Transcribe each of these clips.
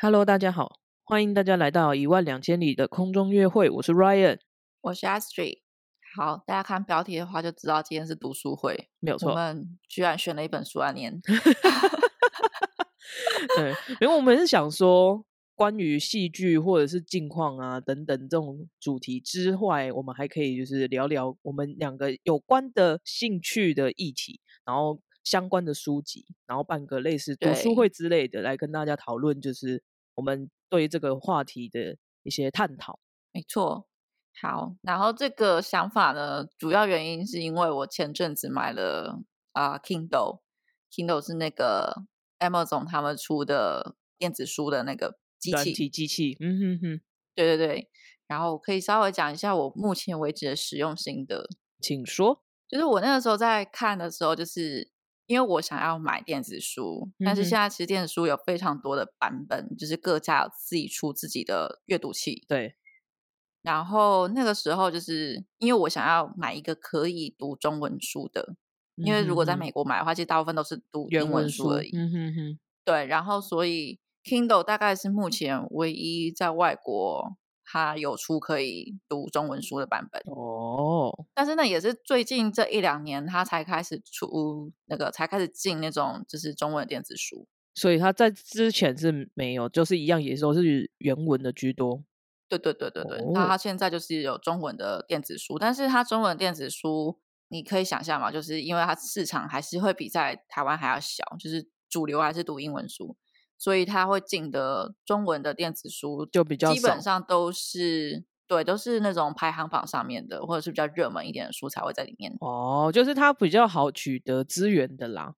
Hello，大家好，欢迎大家来到一万两千里的空中约会，我是 Ryan，我是 Astrid。好，大家看标题的话就知道今天是读书会，我没有错。我们居然选了一本书来念。对，因为我们是想说，关于戏剧或者是近况啊等等这种主题之外，我们还可以就是聊聊我们两个有关的兴趣的议题，然后相关的书籍，然后办个类似读书对会之类的，来跟大家讨论，就是我们对这个话题的一些探讨。没错。好，然后这个想法呢，主要原因是因为我前阵子买了啊、Kindle，Kindle 是那个 Amazon 他们出的电子书的那个机软器，体机器，嗯哼哼，对对对。然后我可以稍微讲一下我目前为止的使用心得。请说。就是我那个时候在看的时候，就是因为我想要买电子书，但是现在其实电子书有非常多的版本，就是各家有自己出自己的阅读器。对，然后那个时候就是因为我想要买一个可以读中文书的，因为如果在美国买的话，其实大部分都是读英原文书而已。嗯哼哼，对，然后所以 Kindle 大概是目前唯一在外国它有出可以读中文书的版本。哦，但是呢，也是最近这一两年，它才开始出那个，才开始进那种就是中文的电子书。所以他在之前是没有，就是一样，也都是原文的居多。对对对对对，那哦它现在就是有中文的电子书，但是它中文电子书，你可以想象嘛，就是因为它市场还是会比在台湾还要小，就是主流还是读英文书，所以他会进的中文的电子书就比较基本上都是对，都是那种排行榜上面的，或者是比较热门一点的书才会在里面。哦，就是它比较好取得资源的啦。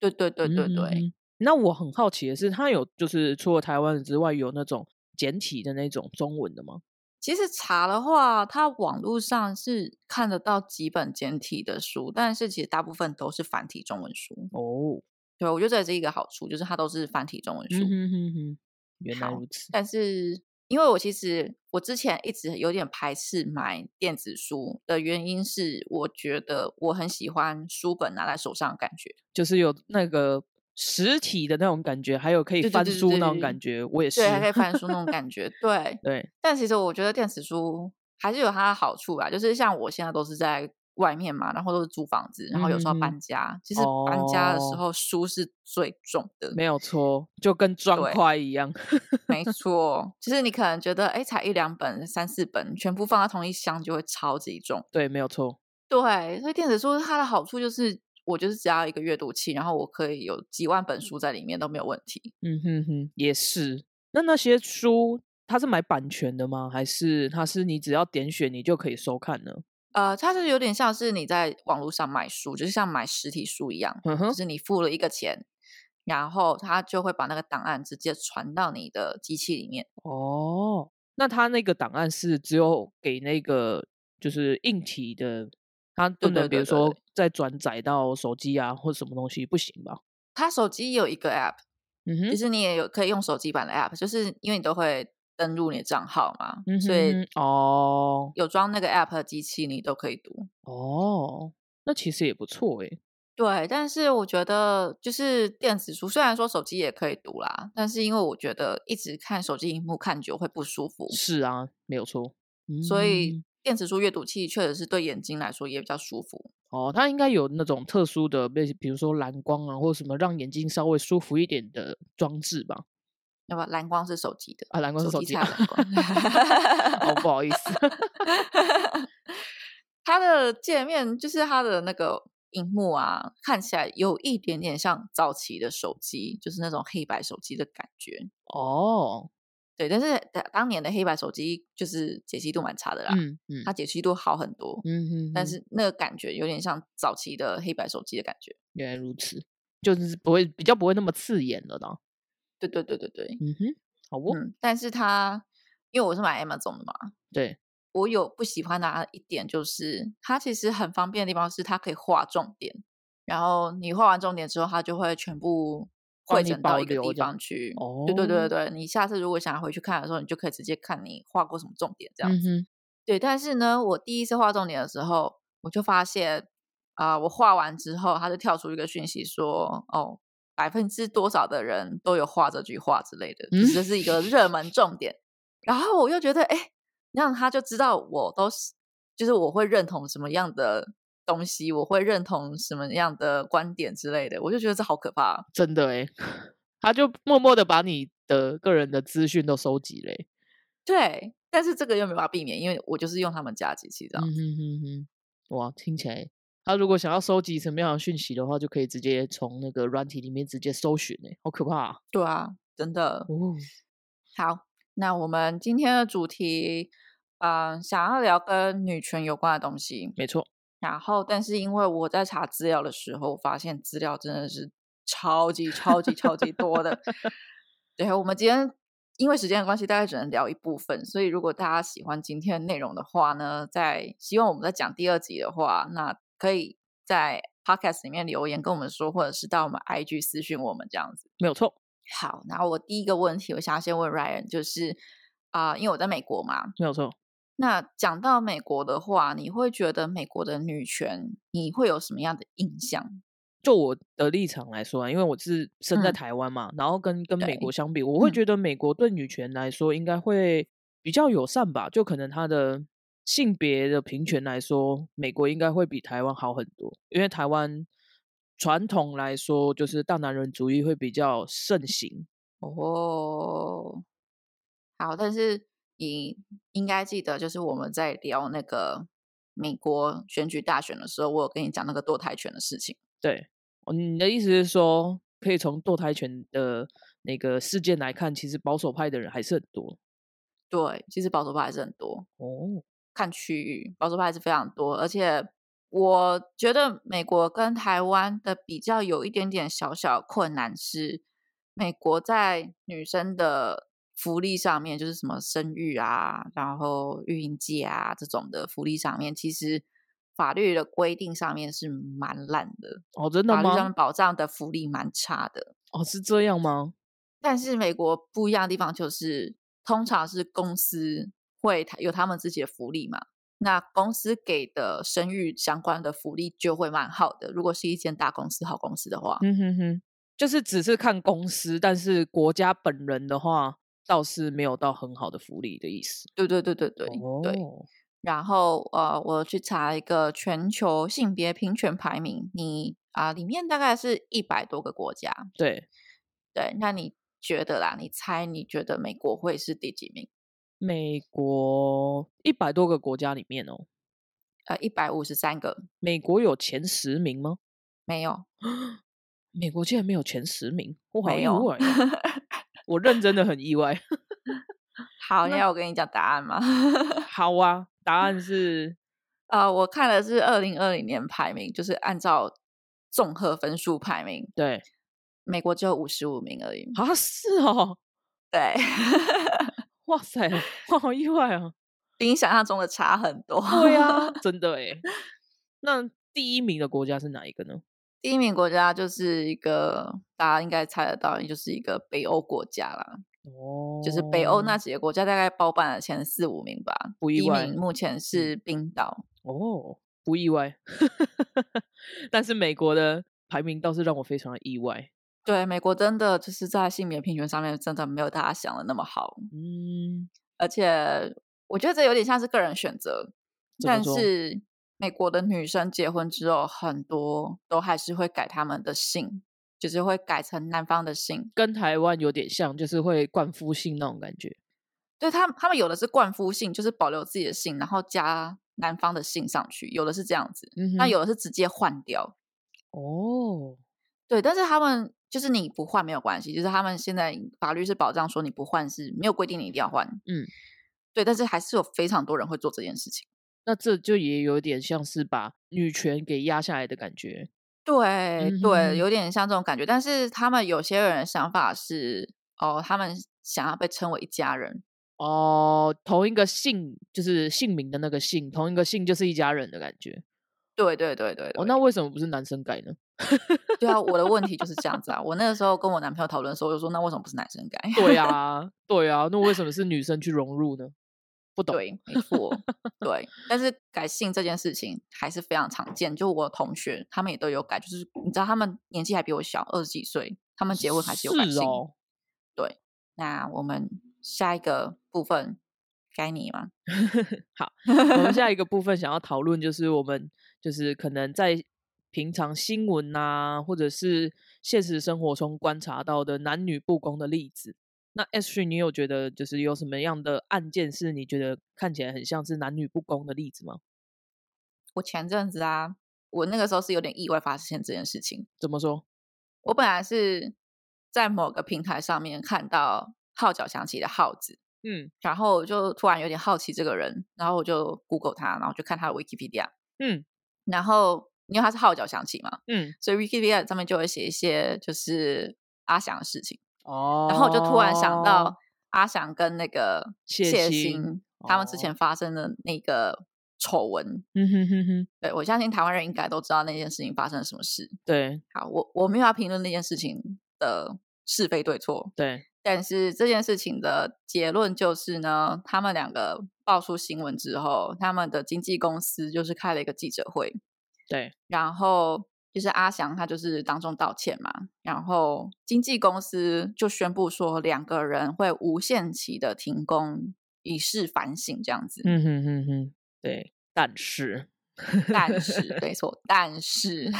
对对对对对。嗯那我很好奇的是，它有就是除了台湾之外，有那种简体的那种中文的吗？其实查的话，它网络上是看得到几本简体的书，但是其实大部分都是繁体中文书。哦，对，我觉得这也是一个好处，就是它都是繁体中文书。嗯哼哼哼，原来如此。但是因为我其实我之前一直有点排斥买电子书的原因是，我觉得我很喜欢书本拿在手上的感觉。就是有那个实体的那种感觉，还有可以翻书那种对感觉，我也是。对，还可以翻书那种 感觉。对，对，但其实我觉得电子书还是有它的好处吧，就是像我现在都是在外面嘛，然后都是租房子，然后有时候搬家，其实搬家的时哦候书是最重的，没有错，就跟砖对块一样。没 错，就是你可能觉得哎才一两本、三四本，全部放在同一箱就会超级重。对，没有错。对，所以电子书它的好处就是，我就是只要一个阅读器，然后我可以有几万本书在里面都没有问题。嗯哼哼，也是。那那些书，它是买版权的吗？还是它是你只要点选你就可以收看呢？呃，它是有点像是你在网络上买书，就是像买实体书一样，嗯就是你付了一个钱，然后它就会把那个档案直接传到你的机器里面。哦，那它那个档案是只有给那个就是硬体的，它不对能比如说再转载到手机啊或什么东西，不行吧？它手机有一个 App，嗯哼其，实你也有可以用手机版的 App，就是因为你都会登录你的账号嘛，嗯所以哦有装那个 App 的机器你都可以读。哦，那其实也不错诶。对，但是我觉得就是电子书，虽然说手机也可以读啦，但是因为我觉得一直看手机荧幕看久会不舒服，是啊，没有错。所以嗯电子书阅读器确实是对眼睛来说也比较舒服。哦，它应该有那种特殊的，比比如说蓝光啊，或者什么让眼睛稍微舒服一点的装置吧。要不蓝光是手机的啊，蓝光是手机机啊才有蓝光。哦，不好意思。它的界面就是它的那个荧幕啊，看起来有一点点像早期的手机，就是那种黑白手机的感觉。哦，对，但是当当年的黑白手机就是解析度蛮差的啦，嗯嗯它解析度好很多，嗯哼，但是那个感觉有点像早期的黑白手机的感觉。原来如此，就是不会比较不会那么刺眼了呢。对对对对对，嗯哼，好哦，嗯，但是它因为我是买 Amazon 的嘛，对，我有不喜欢的一点就是，它其实很方便的地方是它可以画重点，然后你画完重点之后，它就会全部汇整到一个地方去。哦，对对对对对，你下次如果想要回去看的时候，你就可以直接看你画过什么重点这样子。对，但是呢，我第一次画重点的时候，我就发现啊、我画完之后，它就跳出一个讯息说，哦，百分之多少的人都有画这句话之类的，嗯这是一个热门重点。然后我又觉得，哎，让他就知道我都是，就是我会认同什么样的东西，我会认同什么样的观点之类的，我就觉得这好可怕。啊真的诶，他就默默的把你的个人的资讯都收集嘞。对，但是这个又没办法避免，因为我就是用他们家机器这样。嗯哼哼哼，哇，听起来他如果想要收集什么样的讯息的话，就可以直接从那个软体里面直接搜寻诶，好可怕、啊、对啊，真的。哦。好，那我们今天的主题，嗯、想要聊跟女权有关的东西。没错，然后，但是因为我在查资料的时候，发现资料真的是超级超级超级多的。对，我们今天因为时间的关系，大概只能聊一部分。所以，如果大家喜欢今天的内容的话呢，在希望我们在讲第二集的话，那可以在 podcast 里面留言跟我们说，或者是到我们 IG 私讯我们这样子。没有错，好，然后我第一个问题，我想要先问 Ryan，就是啊、因为我在美国嘛，没有错。那讲到美国的话，你会觉得美国的女权，你会有什么样的印象？就我的立场来说啊，因为我是生在嗯台湾嘛，然后跟跟美国相比，我会嗯觉得美国对女权来说应该会比较友善吧。就可能它的性别的平权来说，美国应该会比台湾好很多。因为台湾传统来说，就是大男人主义会比较盛行。哦，好，但是你应该记得，就是我们在聊那个美国选举大选的时候，我有跟你讲那个堕胎权的事情。对，哦你的意思是说，可以从堕胎权的那个事件来看，其实保守派的人还是很多对，其实保守派还是很多，哦。看区域保守派还是非常多，而且我觉得美国跟台湾的比较有一点点小小困难是，美国在女生的福利上面，就是什么生育啊，然后育婴假啊这种的福利上面，其实法律的规定上面是蛮烂的，哦，真的法律上？保障的福利蛮差的。哦，是这样吗？但是美国不一样的地方就是，通常是公司会他有他们自己的福利嘛，那公司给的生育相关的福利就会蛮好的。如果是一间大公司、好公司的话，嗯哼哼，就是只是看公司，但是国家本人的话，倒是没有到很好的福利的意思。对对对对对、对。哦，然后呃，我去查一个全球性别平权排名，你啊、里面大概是一百多个国家。对，对，那你觉得啦？你猜你觉得美国会是第几名？美国一百多个国家里面哦，呃，一百五十三个，美国有前十名吗？没有，美国竟然没有前十名，我好意外哦，我认真的很意外。好，那那要我跟你讲答案吗？好啊，答案是？呃，我看的是二零二零年排名，就是按照综合分数排名，对。美国只有五十五名而已。啊，是哦，对，哇塞，我 好意外啊。比你想象中的差很多。对啊，真的哎。那第一名的国家是哪一个呢？第一名国家就是一个大家应该猜得到，就是一个北欧国家啦，哦，就是北欧那几个国家大概包办了前四五名吧。第一不意外名目前是冰岛，哦，不意外。但是美国的排名倒是让我非常的意外。对，美国真的就是在性别平权上面真的没有大家想的那么好，嗯，而且我觉得这有点像是个人选择，但是美国的女生结婚之后，很多都还是会改他们的姓，就是会改成男方的姓。跟台湾有点像，就是会冠夫姓那种感觉。对他们，他们有的是冠夫姓，就是保留自己的姓，然后加男方的姓上去；有的是这样子，那有的是直接换掉。哦，对，但是他们就是你不换没有关系，就是他们现在法律是保障说你不换是没有规定你一定要换。嗯，对，但是还是有非常多人会做这件事情。那这就也有点像是把女权给压下来的感觉。对、嗯对，有点像这种感觉。但是他们有些人的想法是，哦，他们想要被称为一家人。哦，同一个姓就是姓名的那个姓，同一个姓就是一家人的感觉。对对对对对哦，那为什么不是男生改呢？对啊，我的问题就是这样子啊。我那个时候跟我男朋友讨论的时候，我就说，那为什么不是男生改？对啊，对啊，那为什么是女生去融入呢？不懂。对，没错，对。但是改姓这件事情还是非常常见，就我同学他们也都有改，就是你知道他们年纪还比我小，二十几岁，他们结婚还是有改性。是哦，对，那我们下一个部分该你吗？好，我们下一个部分想要讨论就是我们就是可能在平常新闻啊，或者是现实生活中观察到的男女不公的例子。那 S 讯，你有觉得就是有什么样的案件是你觉得看起来很像是男女不公的例子吗？我前阵子啊，我那个时候是有点意外发现这件事情。怎么说？我本来是在某个平台上面看到号角响起的号子，嗯然后我就突然有点好奇这个人，然后我就 Google 他，然后就看他的 Wikipedia，嗯然后因为他是号角响起嘛，嗯，所以 Wikipedia 上面就会写一些就是阿翔的事情，哦，然后我就突然想到阿翔跟那个谢谢欣欣他们之哦。前发生的那个丑闻，嗯哼哼哼，对我相信台湾人应该都知道那件事情发生了什么事。对。好，我我没有要评论那件事情的是非对错，对，但是这件事情的结论就是呢，他们两个爆出新闻之后，他们的经纪公司就是开了一个记者会，对，然后就是阿翔他就是当众道歉嘛，然后经纪公司就宣布说两个人会无限期的停工，以示反省这样子。嗯哼哼哼，对，但是，但是 没错，但是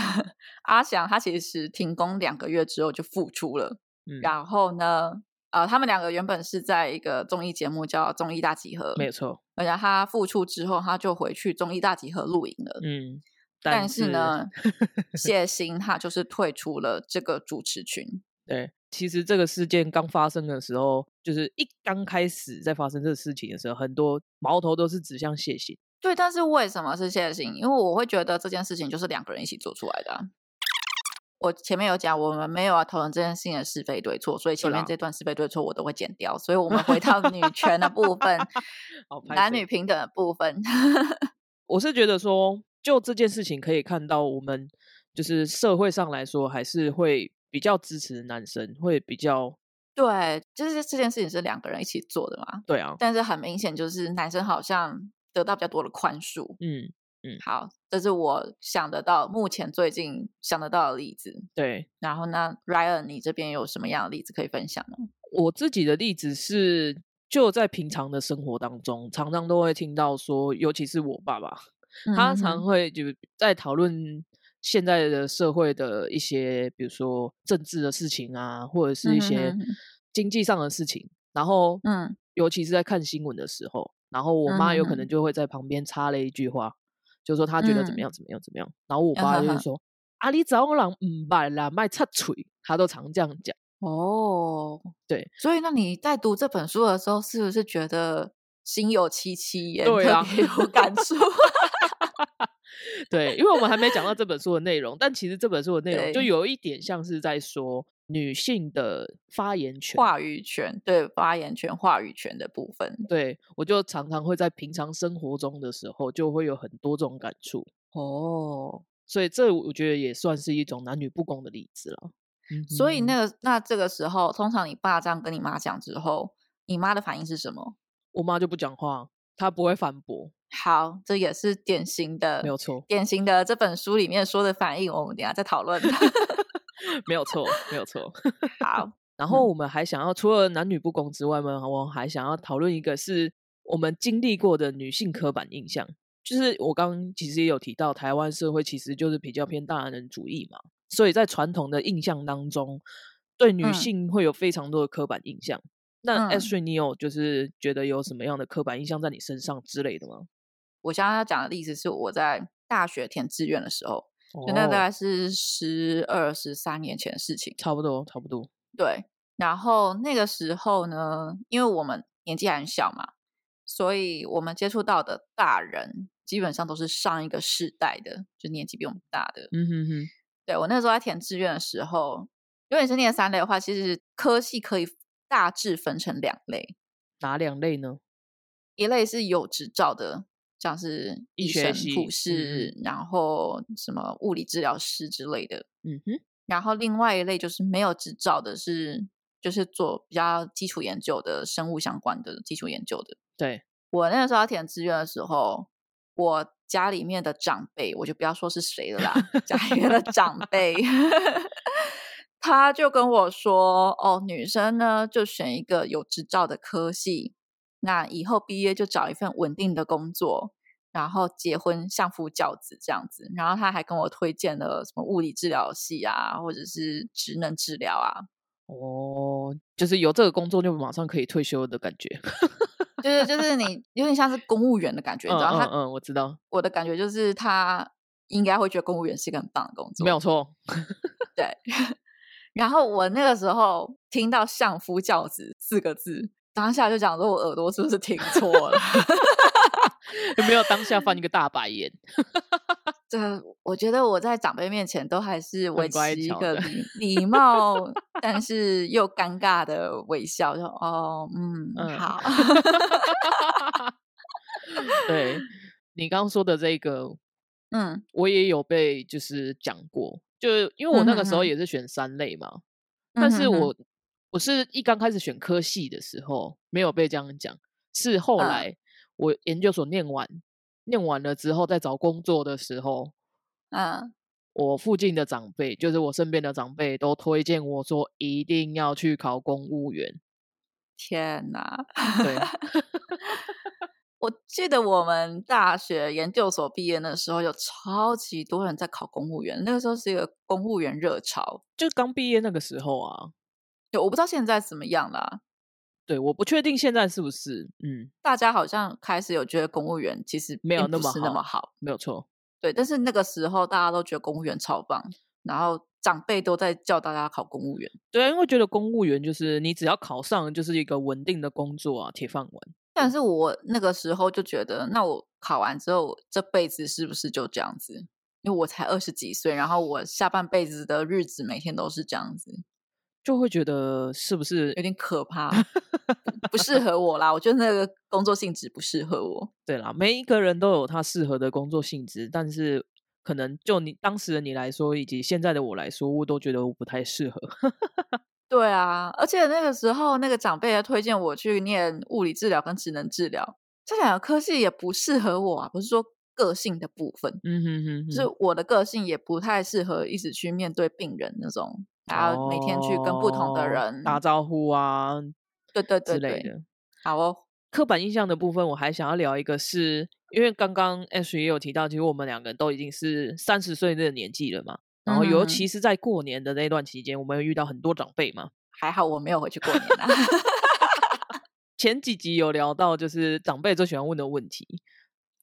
阿翔他其实停工两个月之后就复出了。嗯，然后呢，呃，他们两个原本是在一个综艺节目叫《综艺大集合》，没有错，而且他复出之后，他就回去综艺大集合录影了。嗯，但是呢，谢欣他就是退出了这个主持群。对，其实这个事件刚发生的时候，就是一刚开始在发生这个事情的时候，很多矛头都是指向谢欣。对，但是为什么是谢欣？因为我会觉得这件事情就是两个人一起做出来的啊、我前面有讲，我们没有要讨论这件事情的是非对错，所以前面啦这段是非对错我都会剪掉。所以我们回到女权的部分，男女平等的部分。我是觉得说，就这件事情可以看到，我们就是社会上来说，还是会比较支持男生，会比较对，就是这件事情是两个人一起做的嘛，对啊，但是很明显就是男生好像得到比较多的宽恕。嗯，好，这是我想得到目前最近想得到的例子。对。然后呢，Ryan，你这边有什么样的例子可以分享呢？我自己的例子是，就在平常的生活当中，常常都会听到说，尤其是我爸爸，他嗯常会就在讨论现在的社会的一些，比如说政治的事情啊，或者是一些经济上的事情。然后，嗯，尤其是在看新闻的时候，然后我妈有可能就会在旁边插了一句话，就说他觉得怎么嗯样怎么样怎么样。然后我爸就是说：“啊，你早人唔捌啦，卖插嘴。”他都常这样讲。哦，对，所以那你在读这本书的时候，是不是觉得心有戚戚焉，对啊特别有感触？对，因为我们还没讲到这本书的内容，但其实这本书的内容就有一点像是在说女性的发言权。话语权，对发言权、话语权的部分。对我就常常会在平常生活中的时候，就会有很多这种感触，哦，所以这我觉得也算是一种男女不公的例子了。所以那个那这个时候，通常你爸这样跟你妈讲之后，你妈的反应是什么？我妈就不讲话，她不会反驳，好，这也是典型的，没有错，典型的这本书里面说的反应，我们等下再讨论。没有错，没有错。好，然后我们还想要除了男女不公之外呢，我还想要讨论一个是我们经历过的女性刻板印象。就是我刚刚其实也有提到，台湾社会其实就是比较偏大男人主义嘛，所以在传统的印象当中，对女嗯性会有非常多的刻板印象。嗯 S 瑞，你有就是觉得有什么样的刻板印象在你身上之类的吗？我现在要讲的例子是我在大学填志愿的时候，就那大哦概是十二、十三年前的事情。差不多，差不多。对，然后那个时候呢，因为我们年纪还很小嘛，所以我们接触到的大人基本上都是上一个世代的，就年纪比我们大的。嗯哼哼，对我那时候在填志愿的时候，如果你是念三类的话，其实科系可以大致分成两类，哪两类呢？一类是有执照的，像是医医生、护士，然后什么物理治疗师之类的。嗯哼，然后另外一类就是没有执照的是，就是做比较基础研究的生物相关的基础研究的。对，我那个时候要填志愿的时候，我家里面的长辈，我就不要说是谁了啦，家里面的长辈，他就跟我说：“哦，女生呢就选一个有执照的科系，那以后毕业就找一份稳定的工作，然后结婚相夫教子这样子。”然后他还跟我推荐了什么物理治疗系啊，或者是职能治疗啊。哦，就是有这个工作就马上可以退休的感觉。就是就是你有点像是公务员的感觉，你知道？他嗯，我知道。我的感觉就是他应该会觉得公务员是一个很棒的工作，没有错。对。然后我那个时候听到“相夫教子”四个字，当下就讲说，我耳朵是不是听错了？有 没有当下翻一个大白眼？这我觉得我在长辈面前都还是维持一个礼 礼貌，但是又尴尬的微笑，就哦，嗯，好。对你刚刚说的这个，嗯，我也有被就是讲过，就因为我那个时候也是选三类嘛，但是我我是一刚开始选科系的时候没有被这样讲，是后来我研究所念完。念完了之后，在找工作的时候，嗯，我附近的长辈，就是我身边的长辈，都推荐我说一定要去考公务员。天哪！对，我记得我们大学研究所毕业那时候，有超级多人在考公务员。那个时候是一个公务员热潮，就刚毕业那个时候啊。对，我不知道现在怎么样啦。对，我不确定现在是不是，嗯，大家好像开始有觉得公务员其实没有那么那么好，没有错。对，但是那个时候大家都觉得公务员超棒，然后长辈都在叫大家考公务员。对，因为觉得公务员就是你只要考上就是一个稳定的工作啊，铁饭碗。但是我那个时候就觉得，那我考完之后这辈子是不是就这样子？因为我才二十几岁，然后我下半辈子的日子每天都是这样子。就会觉得是不是有点可怕，不适合我啦。我觉得那个工作性质不适合我。对啦，每一个人都有他适合的工作性质，但是可能就你当时的你来说，以及现在的我来说，我都觉得我不太适合。对啊，而且那个时候那个长辈还推荐我去念物理治疗跟职能治疗，这两个科系也不适合我啊。不是说个性的部分，嗯哼哼，是我的个性也不太适合一直去面对病人那种。还要每天去跟不同的人打招呼啊，对对对之类的。好哦，刻板印象的部分，我还想要聊一个，是因为刚刚也有提到，其实我们两个人都已经是三十岁的年纪了嘛。然后尤其是在过年的那段期间，我们有遇到很多长辈嘛。还好我没有回去过年啊。前几集有聊到，就是长辈最喜欢问的问题。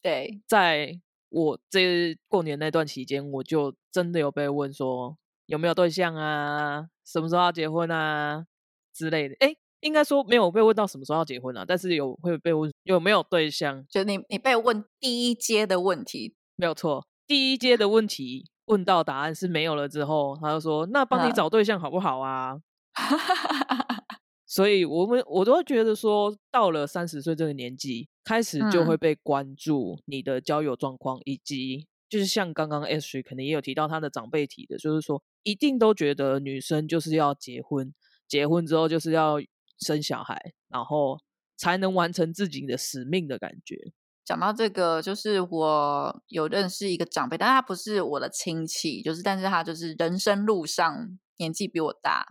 对，在我这过年那段期间，我就真的有被问说。有没有对象啊？什么时候要结婚啊？之类的。哎，应该说没有被问到什么时候要结婚啊，但是有会被问有没有对象。就你你被问第一阶的问题没有错，第一阶的问题问到答案是没有了之后，他就说那帮你找对象好不好啊？所以我们我都会觉得说，到了三十岁这个年纪，开始就会被关注你的交友状况，以及就是像刚刚 S 可能也有提到他的长辈提的，就是说。一定都觉得女生就是要结婚，结婚之后就是要生小孩，然后才能完成自己的使命的感觉。讲到这个，就是我有认识一个长辈，但他不是我的亲戚，就是但是他就是人生路上年纪比我大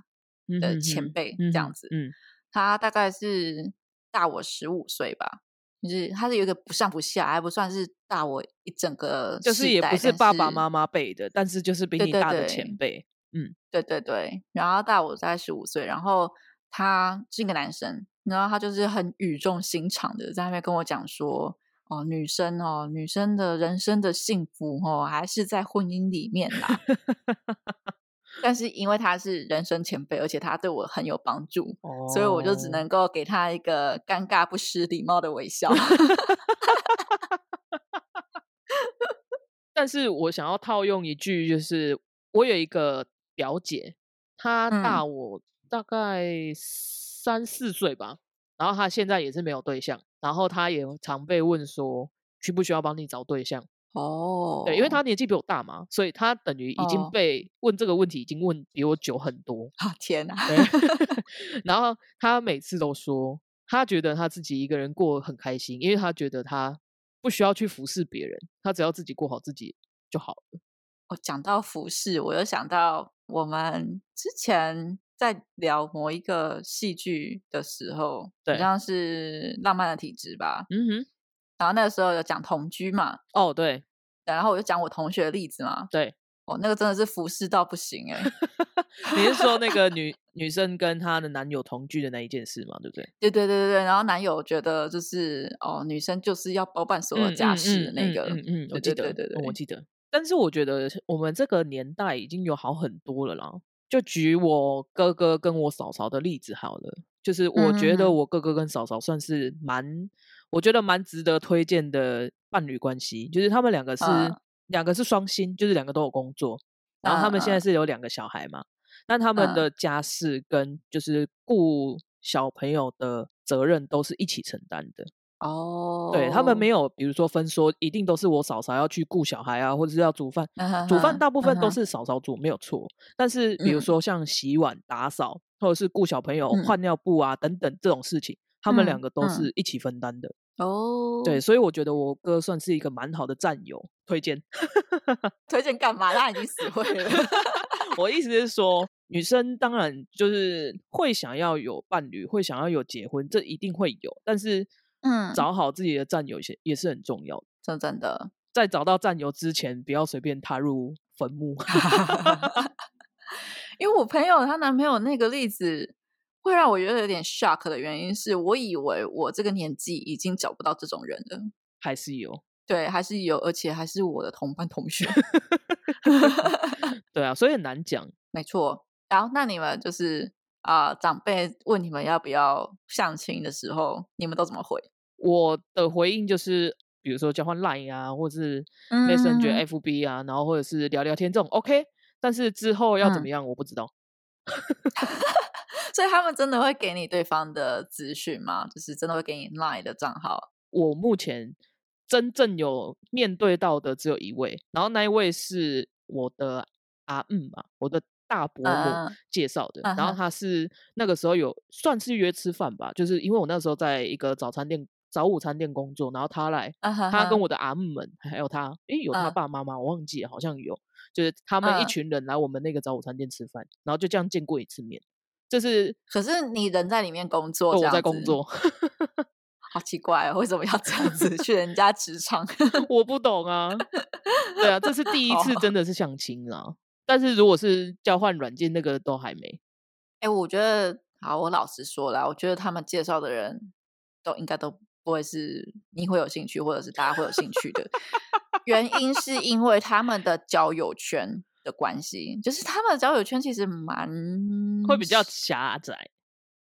的前辈这样子。嗯，他大概是大我十五岁吧。就是他是有一个不上不下，还不算是大我一整个，就是也不是爸爸妈妈辈的，但是就是比你大的前辈，嗯，对对对，然后大我大概十五岁，然后他是一个男生，然后他就是很语重心长的在那边跟我讲说，哦，女生哦，女生的人生的幸福哦，还是在婚姻里面啦。但是因为他是人生前辈，而且他对我很有帮助，所以我就只能够给他一个尴尬不失礼貌的微笑。但是我想要套用一句，就是我有一个表姐，她大我大概三四岁吧，然后她现在也是没有对象，然后他也常被问说，需不需要帮你找对象？哦，对，因为他年纪比我大嘛，所以他等于已经被问这个问题，已经问比我久很多。啊天哪！然后他每次都说，他觉得他自己一个人过很开心，因为他觉得他不需要去服侍别人，他只要自己过好自己就好了。哦讲到服侍，我又想到我们之前在聊某一个戏剧的时候，对好像是《浪漫的体质》吧。嗯哼，然后那个时候有讲同居嘛，哦，对对然后我就讲我同学的例子嘛。对，哦，那个真的是服侍到不行哎、你是说那个女 女生跟她的男友同居的那一件事嘛？对不对？对对对对对，然后男友觉得就是哦，女生就是要包办所有家事的那个，嗯嗯嗯，我对记得，对对对对嗯我记得。但是我觉得我们这个年代已经有好很多了啦。就举我哥哥跟我嫂嫂的例子好了，就是我觉得我哥哥跟嫂嫂算是蛮，我觉得蛮值得推荐的伴侣关系。就是他们两个是、嗯。两个是双薪，就是两个都有工作，然后他们现嗯。在是有两个小孩嘛，那他们嗯。的家事跟就是顾小朋友的责任都是一起承担的。哦，对他们没有，比如说分说一定都是我嫂嫂要去顾小孩啊，或者是要煮饭。嗯煮饭大部分都是嫂嫂煮，没有错。但是比如嗯说像洗碗、打扫，或者是顾小朋友、嗯换尿布啊等等这种事情，他们两嗯个都嗯是一起分担的。哦，对，，所以我觉得我哥算是一个蛮好的战友，推荐。推荐干嘛？他已经死会了。我意思是说，女生当然就是会想要有伴侣，会想要有结婚，这一定会有。但是，嗯找好自己的战友也也是很重要的。真真的，在找到战友之前，不要随便踏入坟墓。因为我朋友她男朋友那个例子，会让我觉得有点 shock 的原因是，我以为我这个年纪已经找不到这种人了。还是有，对，还是有，而且还是我的同班同学。对啊，所以很难讲。没错。然后，那你们就是啊、长辈问你们要不要相亲的时候，你们都怎么回？我的回应就是，比如说交换 Line 啊，或是嗯 Messenger、FB 啊，然后或者是聊聊天这种 OK。但是之后要怎么嗯样，我不知道。所以他们真的会给你对方的资讯吗？就是真的会给你 Line 的账号？我目前真正有面对到的只有一位，然后那一位是我的阿嗯嘛，我的大伯母介绍的。然后他是那个时候有算是约吃饭吧，就是因为我那时候在一个早餐店、早午餐店工作，然后他来，啊哈哈他跟我的阿姆们 还有他，诶，有他嗯爸妈吗？我忘记了，好像有，就是他们一嗯群人来我们那个早午餐店吃饭，然后就这样见过一次面。这是可是你人在里面工作，哦我在工作，好奇怪哦，为什么要这样子 去人家职场？我不懂啊。对啊，这是 第一次真的是相亲啊。但是如果是交换软件，那个都还没。哎、我觉得，好，我老实说了，我觉得他们介绍的人都应该都不会是你会有兴趣，或者是大家会有兴趣的。原因是因为他们的交友圈的关系，就是他们的交友圈其实蛮会比较狭窄。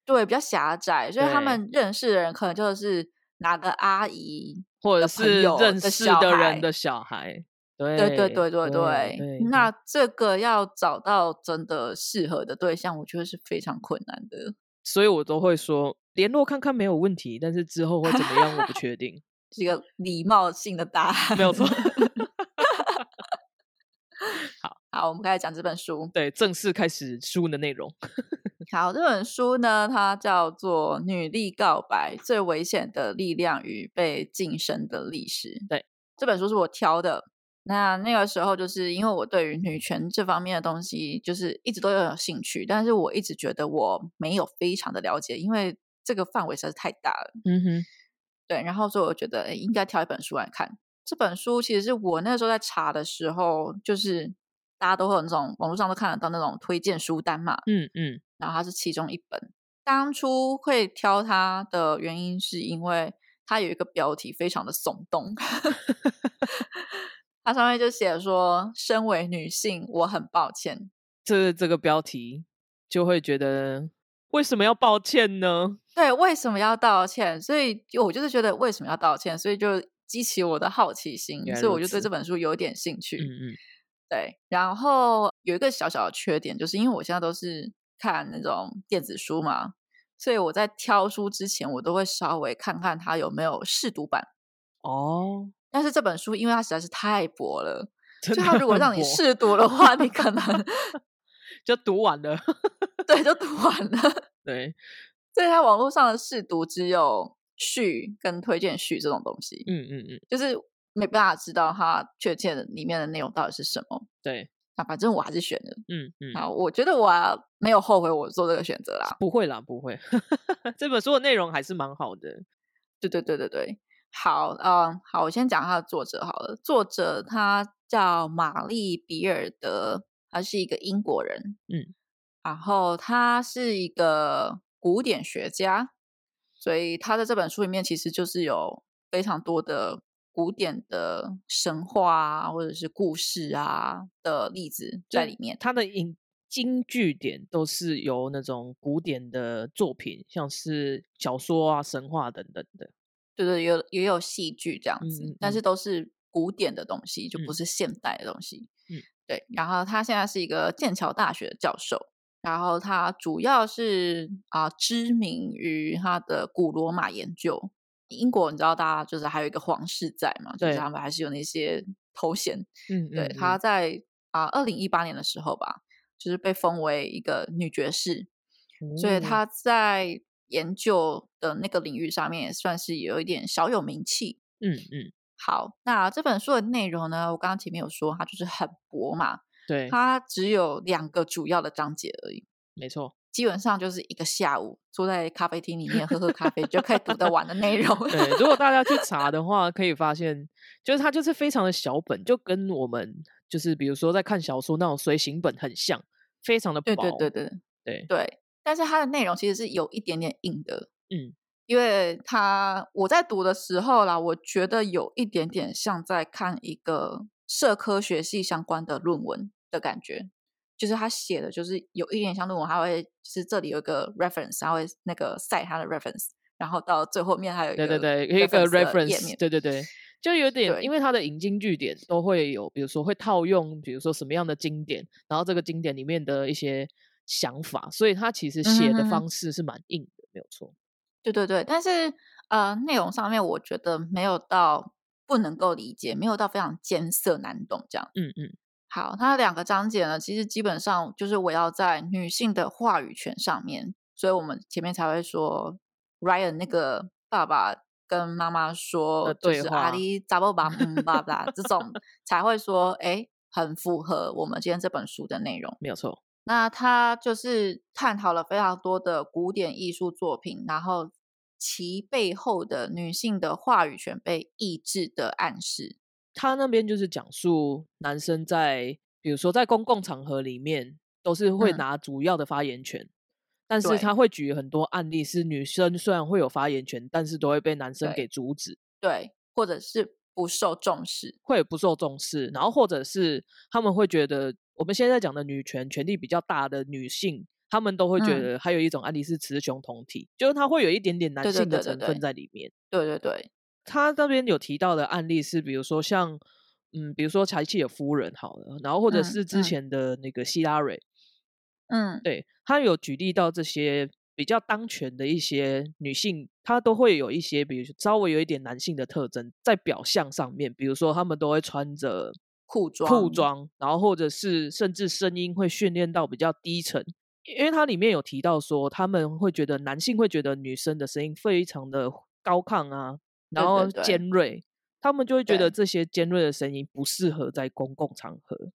对，比较狭窄，所以他对们认识的人可能就是哪个阿姨或者是友认识的人的小孩，对对对对对，那这个要找到真的适合的对象，我觉得是非常困难的。所以我都会说联络看看没有问题，但是之后会怎么样我不确定，是一个礼貌性的答案，没有错。好，我们开始讲这本书。对，正式开始书的内容。好，这本书呢，它叫做《女力告白：最危险的力量与被晋升的历史》。对，这本书是我挑的。那那个时候，就是因为我对于女权这方面的东西，就是一直都有兴趣，但是我一直觉得我没有非常的了解，因为这个范围实在是太大了。嗯哼，对，然后所以我觉得，诶应该挑一本书来看。这本书其实是我那时候在查的时候，就是大家都会有那种网络上都看得到那种推荐书单嘛，嗯嗯，然后它是其中一本。当初会挑它的原因，是因为它有一个标题非常的耸动 它上面就写说：“身为女性，我很抱歉。这这个标题就会觉得为什么要抱歉呢？”对，为什么要道歉？所以就我就是觉得为什么要道歉，所以就激起我的好奇心，所以我就对此这本书有点兴趣。嗯嗯，对，然后有一个小小的缺点，就是因为我现在都是看那种电子书嘛，所以我在挑书之前，我都会稍微看看它有没有试读版。哦，但是这本书，因为它实在是太薄了，所以它如果让你薄试读的话，你可能就读完了。对就读完了。对，所以它网络上的试读只有序跟推荐序这种东西，嗯嗯嗯，就是没办法知道它确切的里面的内容到底是什么。对，那反正我还是选了。嗯嗯，好，我觉得我没有后悔我做这个选择啦。不会啦，不会。这本书的内容还是蛮好的。对对对对对，好，嗯，好，我先讲它的作者好了。作者他叫玛丽比尔德，他是一个英国人。嗯，然后他是一个古典学家，所以他在这本书里面其实就是有非常多的古典的神话啊，或者是故事啊的例子在里面。他的引经据典都是由那种古典的作品，像是小说啊、神话等等的。对对，有也有戏剧这样子，嗯嗯但是都是古典的东西，就不嗯是现代的东西。嗯，对。然后他现在是一个剑桥大学的教授，然后他主要是啊、知名于他的古罗马研究。英国你知道，大家就是还有一个皇室在嘛，就是对他们还是有那些头衔。嗯，对，嗯他在啊二零一八年的时候吧，就是被封为一个女爵士，所以哦他在研究的那个领域上面也算是有一点小有名气。嗯嗯，好，那这本书的内容呢，我刚刚前面有说，它就是很薄嘛，对，它只有两个主要的章节而已，没错。基本上就是一个下午坐在咖啡厅里面喝喝咖啡就可以读得完的内容。对，如果大家去查的话，可以发现，就是它就是非常的小本，就跟我们就是比如说在看小说那种随行本很像，非常的薄。对对对对对对，但是它的内容其实是有一点点硬的，嗯，因为它我在读的时候啦，我觉得有一点点像在看一个社科学系相关的论文的感觉。就是他写的，就是有一点像论文，他会就是这里有一个 reference，他会那个 cite 他的 reference，然后到最后面还有一个对对对，一个 reference 页面，对对对，就有点，因为他的引经据典都会有，比如说会套用，比如说什么样的经典，然后这个经典里面的一些想法，所以他其实写的方式是蛮硬的，没有错。对对对，但是呃，内容上面我觉得没有到不能够理解，没有到非常艰涩难懂这样。嗯嗯，好，它两个章节呢，其实基本上就是围绕在女性的话语权上面，所以我们前面才会说 Ryan 那个爸爸跟妈妈说，的就是阿里扎布巴姆巴巴这种 才会说，哎，很符合我们今天这本书的内容。没有错。那他就是探讨了非常多的古典艺术作品，然后其背后的女性的话语权被抑制的暗示。他那边就是讲述男生在，比如说在公共场合里面，都是会嗯拿主要的发言权，但是对他会举很多案例，是女生虽然会有发言权，但是都会被男生对给阻止，对，或者是不受重视。会不受重视，然后或者是他们会觉得，我们现在讲的女权权力比较大的女性，他们都会觉嗯。得还有一种案例是雌雄同体，就是它会有一点点男性的成分在里面。对对对，他那边有提到的案例是，比如说像，嗯，比如说柴契尔夫人好了，然后或者嗯是之嗯。前的那个希拉蕊，嗯，对他有举例到这些比较当权的一些女性，她都会有一些，比如说稍微有一点男性的特征在表象上面，比如说他们都会穿着裤装，裤。装，然后或者是甚至声音会训练到比较低沉，因为它里面有提到说，他们会觉得男性会觉得女生的声音非常的高亢啊，然后对对对尖锐，他们就会觉得对这些尖锐的声音不适合在公共场合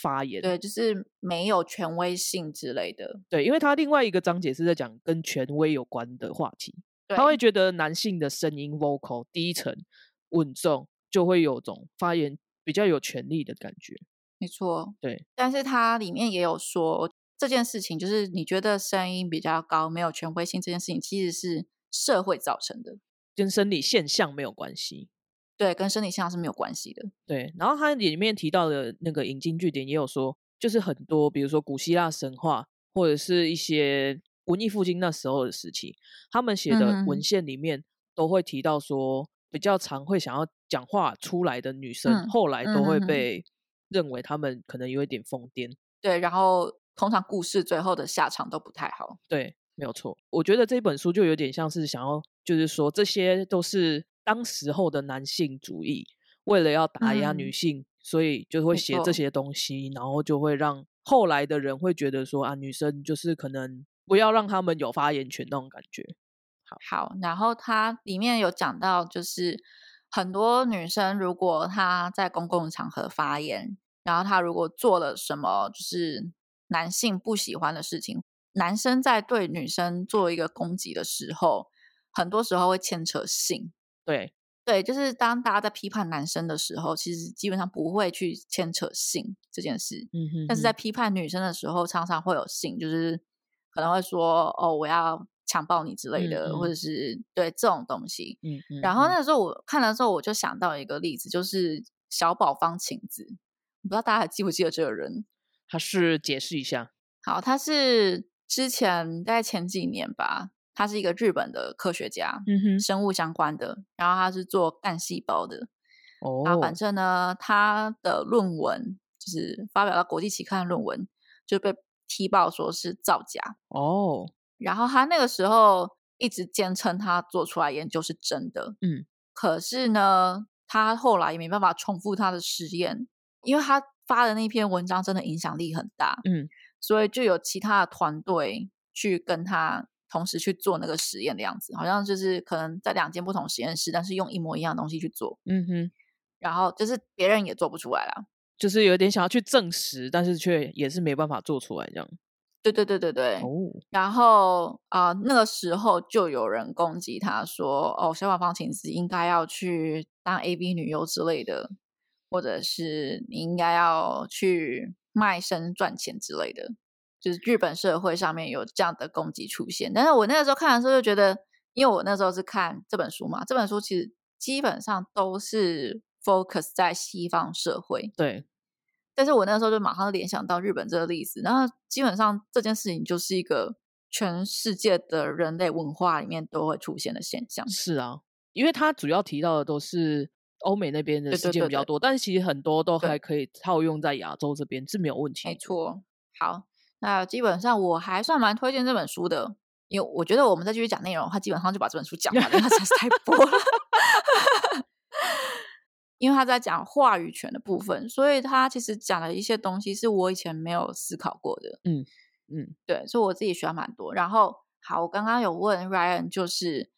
发言。对，就是没有权威性之类的。对，因为他另外一个章节是在讲跟权威有关的话题，对，他会觉得男性的声音 vocal 低沉稳重，就会有种发言比较有权力的感觉。没错。对，但是它里面也有说这件事情，就是你觉得声音比较高，没有权威性这件事情，其实是社会造成的，跟生理现象没有关系。对，跟生理现象是没有关系的。对，然后它里面提到的那个引经据典也有说，就是很多，比如说古希腊神话，或者是一些文艺复兴那时候的时期，他们写的嗯文献里面都会提到说，比较常会想要讲话出来的女生，嗯后来都会被认为他们可能有一点疯癫。对，然后通常故事最后的下场都不太好。对，没有错。我觉得这本书就有点像是想要，就是说这些都是当时候的男性主义，为了要打压女嗯性，所以就会写这些东西，然后就会让后来的人会觉得说啊，女生就是可能不要让他们有发言权那种感觉。好，然后它里面有讲到，就是很多女生如果她在公共场合发言，然后她如果做了什么就是男性不喜欢的事情，男生在对女生做一个攻击的时候，很多时候会牵扯性。对，对，就是当大家在批判男生的时候，其实基本上不会去牵扯性这件事。嗯哼但是在批判女生的时候，常常会有性，就是可能会说哦，我要强暴你之类的，嗯嗯或者是对这种东西。嗯嗯，然后嗯那时候我看的时候，我就想到一个例子，就是小宝方晴子，不知道大家还记不记得这个人？他是解释一下，好，他是之前大概前几年吧，他是一个日本的科学家，嗯哼，生物相关的，然后他是做干细胞的。哦，啊，反正呢，他的论文就是发表到国际期刊的论文，就被踢爆说是造假。哦，然后他那个时候一直坚称他做出来研究是真的，嗯，可是呢，他后来也没办法重复他的实验，因为他发的那篇文章真的影响力很大，嗯，所以就有其他的团队去跟他同时去做那个实验的样子，好像就是可能在两间不同实验室，但是用一模一样的东西去做，嗯哼，然后就是别人也做不出来啦。就是有点想要去证实，但是却也是没办法做出来这样。对对对对对，哦，然后啊、那个时候就有人攻击他说：“哦，小马方晴子应该要去当 A B 女优之类的，或者是你应该要去卖身赚钱之类的。”就是日本社会上面有这样的攻击出现。但是我那个时候看的时候就觉得，因为我那时候是看这本书嘛，这本书其实基本上都是 focus 在西方社会，对，但是我那时候就马上联想到日本这个例子，然后基本上这件事情就是一个全世界的人类文化里面都会出现的现象。是啊，因为他主要提到的都是欧美那边的对事件比较多，但是其实很多都对还可以套用在亚洲这边是没有问题。没，错，好，那基本上我还算蛮推荐这本书的，因为我觉得我们再继续讲内容的话，基本上就把这本书讲完了，因为它实在是太 薄了。因为他在讲话语权的部分，所以他其实讲了一些东西是我以前没有思考过的。嗯嗯，对，所以我自己学蛮多。然后，好，我刚刚有问 Ryan，就是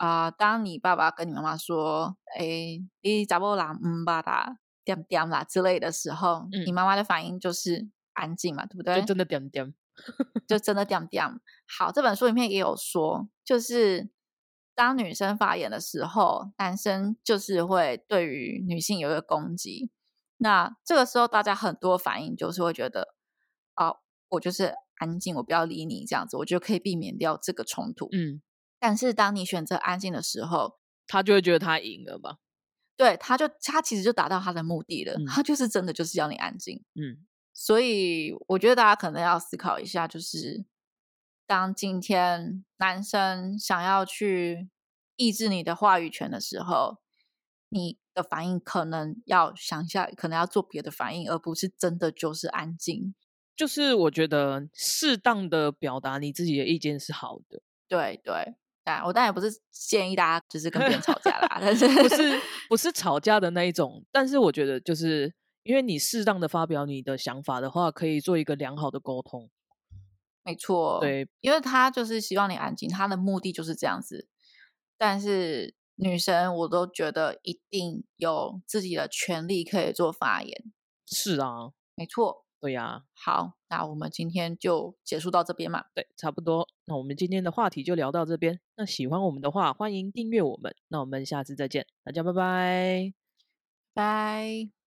啊、当你爸爸跟你妈妈说“哎，你咋不啦，嗯吧哒，点点啦”之类的时候，你嗯妈妈的反应就是安静嘛，对不对？就真的点点，就真的点点。好，这本书里面也有说，就是当女生发言的时候，男生就是会对于女性有一个攻击。那这个时候，大家很多反应就是会觉得，哦，我就是安静，我不要理你这样子，我就可以避免掉这个冲突。嗯，但是当你选择安静的时候，他就会觉得他赢了吧？对，他就他其实就达到他的目的了，嗯他就是真的就是要你安静。嗯所以我觉得大家可能要思考一下，就是当今天男生想要去抑制你的话语权的时候，你的反应可能要想一下，可能要做别的反应，而不是真的就是安静。就是我觉得适当的表达你自己的意见是好的，对对，但我当然也不是建议大家就是跟别人吵架啦，但是不是不是吵架的那一种，但是我觉得就是因为你适当的发表你的想法的话，可以做一个良好的沟通。没错，对，因为他就是希望你安静，他的目的就是这样子。但是女生，我都觉得一定有自己的权利可以做发言。是啊，没错，对呀、好，那我们今天就结束到这边嘛。对，差不多。那我们今天的话题就聊到这边。那喜欢我们的话，欢迎订阅我们。那我们下次再见，大家拜拜。拜。